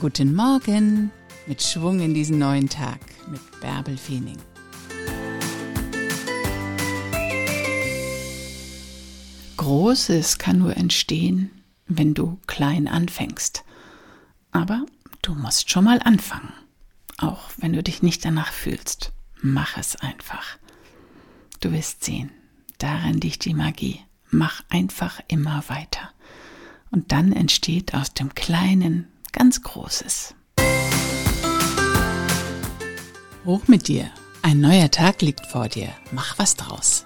Guten Morgen mit Schwung in diesen neuen Tag mit Bärbel Feening. Großes kann nur entstehen, wenn du klein anfängst. Aber du musst schon mal anfangen. Auch wenn du dich nicht danach fühlst. Mach es einfach. Du wirst sehen, darin liegt die Magie. Mach einfach immer weiter. Und dann entsteht aus dem Kleinen ganz Großes. Hoch mit dir. Ein neuer Tag liegt vor dir. Mach was draus.